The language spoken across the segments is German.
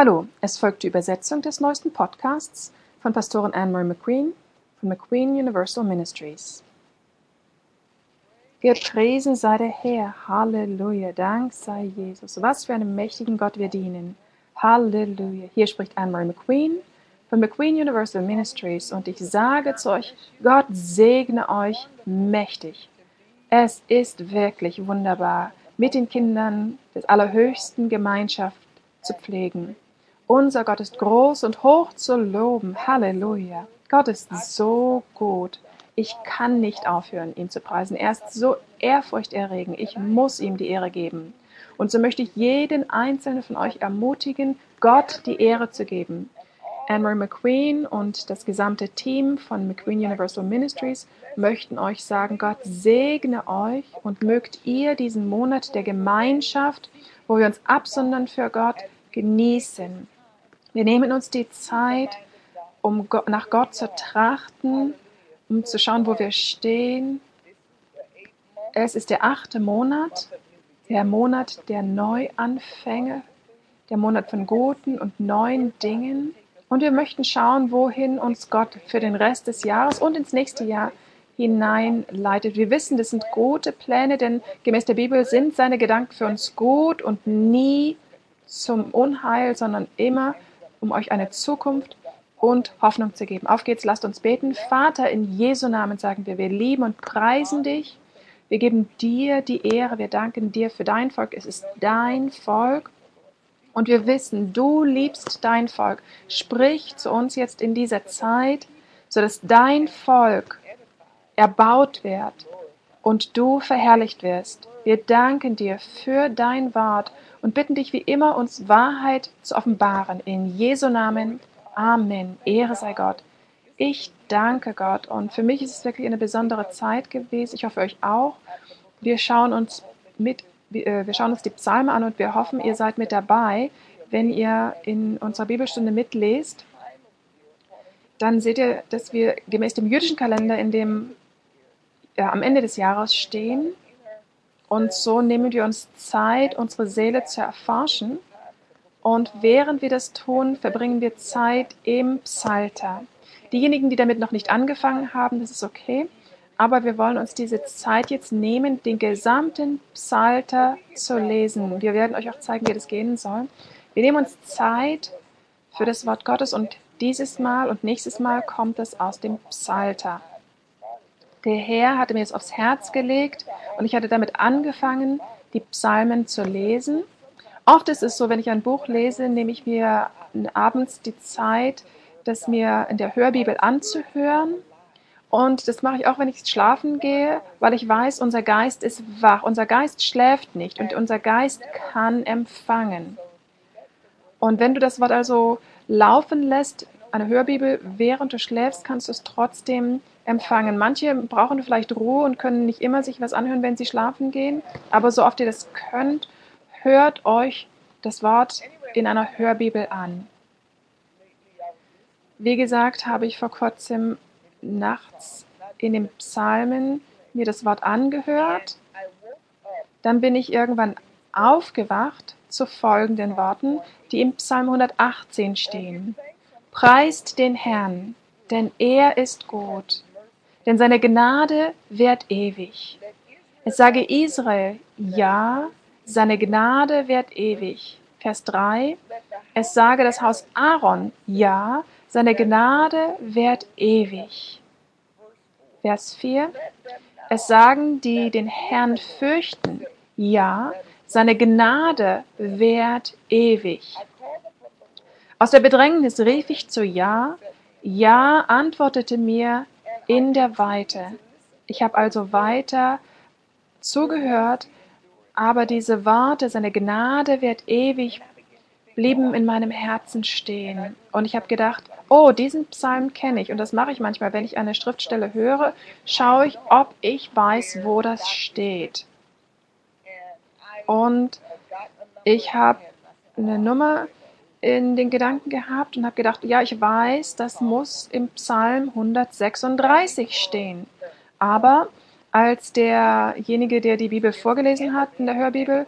Hallo, es folgt die Übersetzung des neuesten Podcasts von Pastorin Anne-Marie McQueen von McQueen Universal Ministries. Gepriesen sei der Herr, Halleluja, Dank sei Jesus. Was für einen mächtigen Gott wir dienen. Halleluja. Hier spricht Anne-Marie McQueen von McQueen Universal Ministries und ich sage zu euch, Gott segne euch mächtig. Es ist wirklich wunderbar, mit den Kindern des Allerhöchsten Gemeinschaft zu pflegen. Unser Gott ist groß und hoch zu loben. Halleluja. Gott ist so gut. Ich kann nicht aufhören, ihn zu preisen. Er ist so ehrfurchterregend. Ich muss ihm die Ehre geben. Und so möchte ich jeden einzelnen von euch ermutigen, Gott die Ehre zu geben. Anne-Marie McQueen und das gesamte Team von McQueen Universal Ministries möchten euch sagen, Gott segne euch und mögt ihr diesen Monat der Gemeinschaft, wo wir uns absondern für Gott, genießen. Wir nehmen uns die Zeit, um nach Gott zu trachten, um zu schauen, wo wir stehen. Es ist der achte Monat, der Monat der Neuanfänge, der Monat von guten und neuen Dingen. Und wir möchten schauen, wohin uns Gott für den Rest des Jahres und ins nächste Jahr hineinleitet. Wir wissen, das sind gute Pläne, denn gemäß der Bibel sind seine Gedanken für uns gut und nie zum Unheil, sondern immer um euch eine Zukunft und Hoffnung zu geben. Auf geht's, lasst uns beten. Vater, in Jesu Namen sagen wir, wir lieben und preisen dich. Wir geben dir die Ehre, wir danken dir für dein Volk. Es ist dein Volk. Und wir wissen, du liebst dein Volk. Sprich zu uns jetzt in dieser Zeit, sodass dein Volk erbaut wird und du verherrlicht wirst. Wir danken dir für dein Wort und bitten dich wie immer, uns Wahrheit zu offenbaren. In Jesu Namen. Amen. Ehre sei Gott. Ich danke Gott und für mich ist es wirklich eine besondere Zeit gewesen. Ich hoffe euch auch. Wir schauen uns mit, äh, wir schauen uns die Psalme an und wir hoffen, ihr seid mit dabei. Wenn ihr in unserer Bibelstunde mitlest, dann seht ihr, dass wir gemäß dem jüdischen Kalender in dem ja, am Ende des Jahres stehen und so nehmen wir uns Zeit, unsere Seele zu erforschen. Und während wir das tun, verbringen wir Zeit im Psalter. Diejenigen, die damit noch nicht angefangen haben, das ist okay. Aber wir wollen uns diese Zeit jetzt nehmen, den gesamten Psalter zu lesen. Wir werden euch auch zeigen, wie das gehen soll. Wir nehmen uns Zeit für das Wort Gottes und dieses Mal und nächstes Mal kommt es aus dem Psalter. Der Herr hatte mir es aufs Herz gelegt und ich hatte damit angefangen, die Psalmen zu lesen. Oft ist es so, wenn ich ein Buch lese, nehme ich mir abends die Zeit, das mir in der Hörbibel anzuhören. Und das mache ich auch, wenn ich schlafen gehe, weil ich weiß, unser Geist ist wach. Unser Geist schläft nicht und unser Geist kann empfangen. Und wenn du das Wort also laufen lässt, eine Hörbibel, während du schläfst, kannst du es trotzdem empfangen. Manche brauchen vielleicht Ruhe und können nicht immer sich was anhören, wenn sie schlafen gehen. Aber so oft ihr das könnt, hört euch das Wort in einer Hörbibel an. Wie gesagt, habe ich vor kurzem nachts in den Psalmen mir das Wort angehört. Dann bin ich irgendwann aufgewacht zu folgenden Worten, die im Psalm 118 stehen. Preist den Herrn, denn er ist gut denn seine Gnade währt ewig. Es sage Israel, ja, seine Gnade währt ewig. Vers 3, es sage das Haus Aaron, ja, seine Gnade währt ewig. Vers 4, es sagen die den Herrn fürchten, ja, seine Gnade währt ewig. Aus der Bedrängnis rief ich zu Ja, Ja antwortete mir in der Weite. Ich habe also weiter zugehört, aber diese Worte, seine Gnade wird ewig, blieben in meinem Herzen stehen. Und ich habe gedacht, oh, diesen Psalm kenne ich. Und das mache ich manchmal, wenn ich eine Schriftstelle höre, schaue ich, ob ich weiß, wo das steht. Und ich habe eine Nummer in den Gedanken gehabt und habe gedacht, ja, ich weiß, das muss im Psalm 136 stehen. Aber als derjenige, der die Bibel vorgelesen hat in der Hörbibel,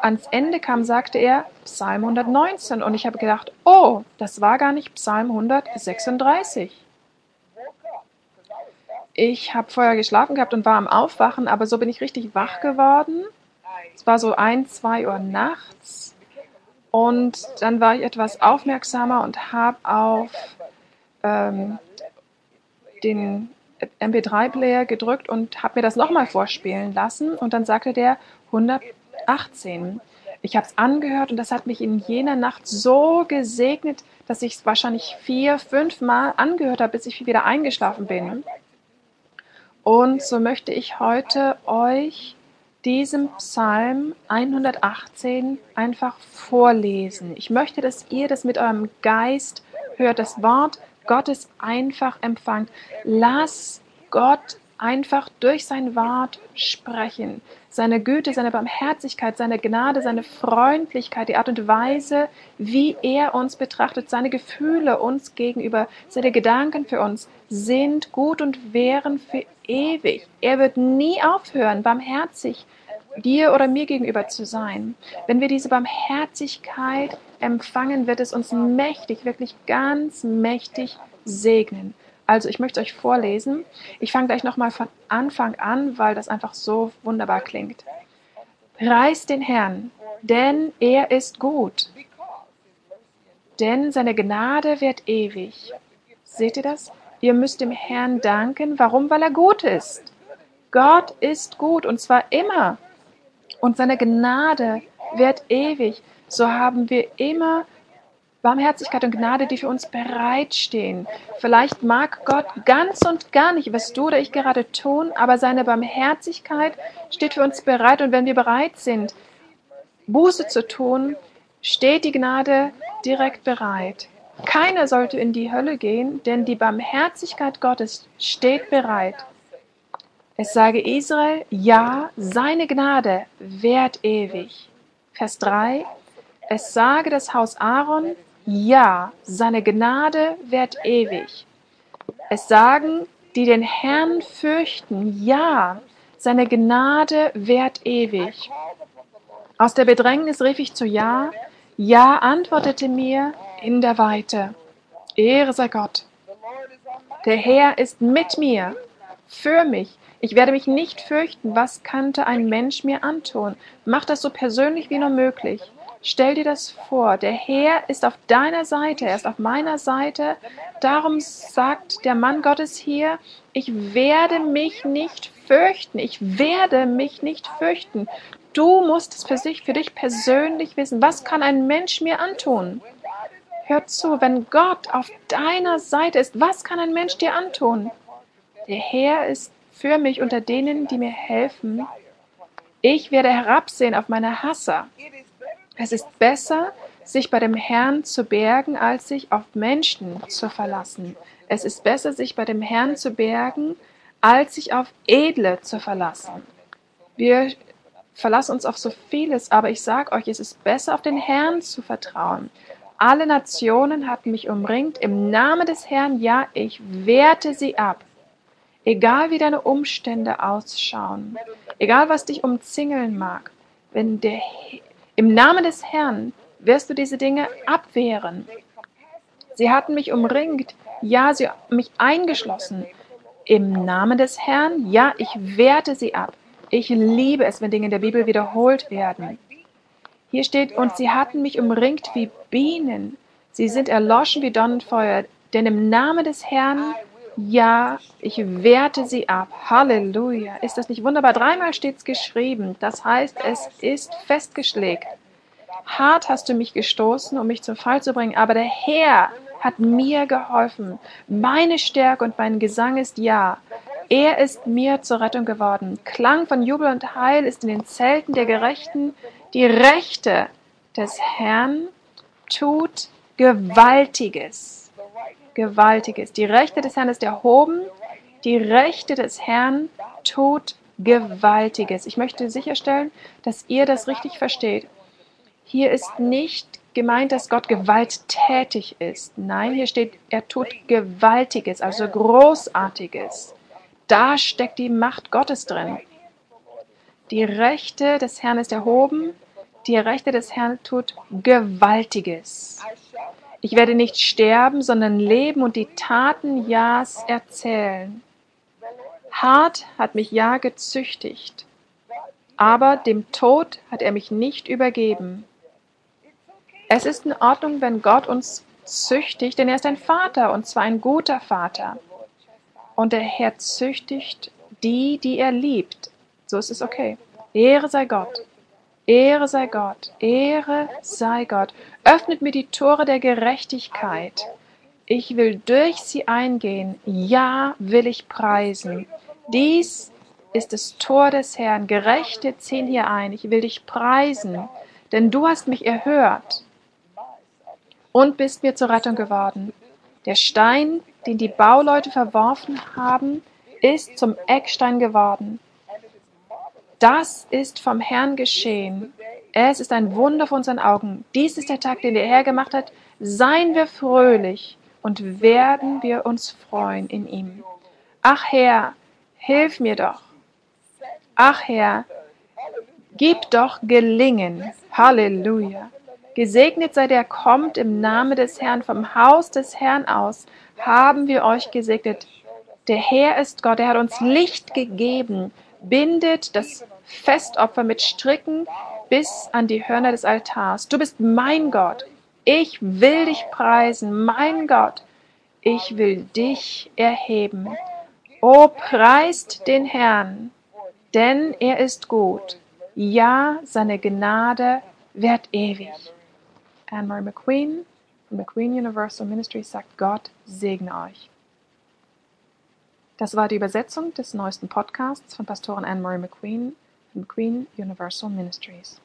ans Ende kam, sagte er Psalm 119. Und ich habe gedacht, oh, das war gar nicht Psalm 136. Ich habe vorher geschlafen gehabt und war am Aufwachen, aber so bin ich richtig wach geworden. Es war so ein, zwei Uhr nachts. Und dann war ich etwas aufmerksamer und habe auf ähm, den MP3-Player gedrückt und habe mir das nochmal vorspielen lassen. Und dann sagte der 118. Ich habe es angehört und das hat mich in jener Nacht so gesegnet, dass ich es wahrscheinlich vier, fünf Mal angehört habe, bis ich wieder eingeschlafen bin. Und so möchte ich heute euch diesen Psalm 118 einfach vorlesen. Ich möchte, dass ihr das mit eurem Geist hört, das Wort Gottes einfach empfangt. Lass Gott einfach durch sein Wort sprechen. Seine Güte, seine Barmherzigkeit, seine Gnade, seine Freundlichkeit, die Art und Weise, wie er uns betrachtet, seine Gefühle uns gegenüber, seine Gedanken für uns sind gut und wären für ewig. Er wird nie aufhören, barmherzig dir oder mir gegenüber zu sein. Wenn wir diese Barmherzigkeit empfangen, wird es uns mächtig, wirklich ganz mächtig segnen. Also ich möchte euch vorlesen. Ich fange gleich nochmal von Anfang an, weil das einfach so wunderbar klingt. Preist den Herrn, denn er ist gut. Denn seine Gnade wird ewig. Seht ihr das? Ihr müsst dem Herrn danken. Warum? Weil er gut ist. Gott ist gut und zwar immer. Und seine Gnade wird ewig. So haben wir immer Barmherzigkeit und Gnade, die für uns bereitstehen. Vielleicht mag Gott ganz und gar nicht, was du oder ich gerade tun, aber seine Barmherzigkeit steht für uns bereit. Und wenn wir bereit sind, Buße zu tun, steht die Gnade direkt bereit. Keiner sollte in die Hölle gehen, denn die Barmherzigkeit Gottes steht bereit. Es sage Israel, ja, seine Gnade währt ewig. Vers 3. Es sage das Haus Aaron, ja, seine Gnade währt ewig. Es sagen, die den Herrn fürchten, ja, seine Gnade währt ewig. Aus der Bedrängnis rief ich zu Ja, Ja antwortete mir in der Weite. Ehre sei Gott. Der Herr ist mit mir, für mich. Ich werde mich nicht fürchten, was könnte ein Mensch mir antun. Mach das so persönlich wie nur möglich. Stell dir das vor, der Herr ist auf deiner Seite, er ist auf meiner Seite. Darum sagt der Mann Gottes hier, ich werde mich nicht fürchten, ich werde mich nicht fürchten. Du musst es für, sich, für dich persönlich wissen. Was kann ein Mensch mir antun? Hör zu, wenn Gott auf deiner Seite ist, was kann ein Mensch dir antun? Der Herr ist für mich unter denen, die mir helfen. Ich werde herabsehen auf meine Hasser. Es ist besser, sich bei dem Herrn zu bergen, als sich auf Menschen zu verlassen. Es ist besser, sich bei dem Herrn zu bergen, als sich auf Edle zu verlassen. Wir verlassen uns auf so vieles, aber ich sage euch, es ist besser, auf den Herrn zu vertrauen. Alle Nationen hatten mich umringt. Im Namen des Herrn, ja, ich wehrte sie ab. Egal wie deine Umstände ausschauen, egal was dich umzingeln mag, wenn der im Namen des Herrn wirst du diese Dinge abwehren. Sie hatten mich umringt, ja, sie mich eingeschlossen. Im Namen des Herrn, ja, ich wehrte sie ab. Ich liebe es, wenn Dinge in der Bibel wiederholt werden. Hier steht, und sie hatten mich umringt wie Bienen. Sie sind erloschen wie Donnenfeuer. Denn im Namen des Herrn, ja, ich wehrte sie ab. Halleluja. Ist das nicht wunderbar? Dreimal steht es geschrieben. Das heißt, es ist festgeschlägt. Hart hast du mich gestoßen, um mich zum Fall zu bringen, aber der Herr hat mir geholfen. Meine Stärke und mein Gesang ist ja. Er ist mir zur Rettung geworden. Klang von Jubel und Heil ist in den Zelten der Gerechten. Die Rechte des Herrn tut Gewaltiges. Gewaltiges. Die Rechte des Herrn ist erhoben, die Rechte des Herrn tut Gewaltiges. Ich möchte sicherstellen, dass ihr das richtig versteht. Hier ist nicht gemeint, dass Gott gewalttätig ist. Nein, hier steht, er tut Gewaltiges, also Großartiges. Da steckt die Macht Gottes drin. Die Rechte des Herrn ist erhoben, Die Rechte des Herrn tut Gewaltiges. Ich werde nicht sterben, sondern leben und die Taten Ja's erzählen. Hart hat mich Ja gezüchtigt, aber dem Tod hat er mich nicht übergeben. Es ist in Ordnung, wenn Gott uns züchtigt, denn er ist ein Vater und zwar ein guter Vater. Und der Herr züchtigt die, die er liebt. So ist es okay. Ehre sei Gott. Ehre sei Gott. Ehre sei Gott. Öffnet mir die Tore der Gerechtigkeit. Ich will durch sie eingehen. Ja, will ich preisen. Dies ist das Tor des Herrn. Gerechte ziehen hier ein. Ich will dich preisen, denn du hast mich erhört und bist mir zur Rettung geworden. Der Stein, den die Bauleute verworfen haben, ist zum Eckstein geworden. Das ist vom Herrn geschehen. Es ist ein Wunder vor unseren Augen. Dies ist der Tag, den der Herr gemacht hat. Seien wir fröhlich und werden wir uns freuen in ihm. Ach Herr, hilf mir doch. Ach Herr, gib doch Gelingen. Halleluja. Gesegnet sei der kommt im Namen des Herrn, vom Haus des Herrn aus haben wir euch gesegnet. Der Herr ist Gott, er hat uns Licht gegeben, bindet das Festopfer mit Stricken bis an die Hörner des Altars. Du bist mein Gott. Ich will dich preisen, mein Gott. Ich will dich erheben. O preist den Herrn, denn er ist gut. Ja, seine Gnade währt ewig. Anne-Marie McQueen von McQueen Universal Ministries sagt, Gott segne euch. Das war die Übersetzung des neuesten Podcasts von Pastorin Anne-Marie McQueen McQueen Universal Ministries.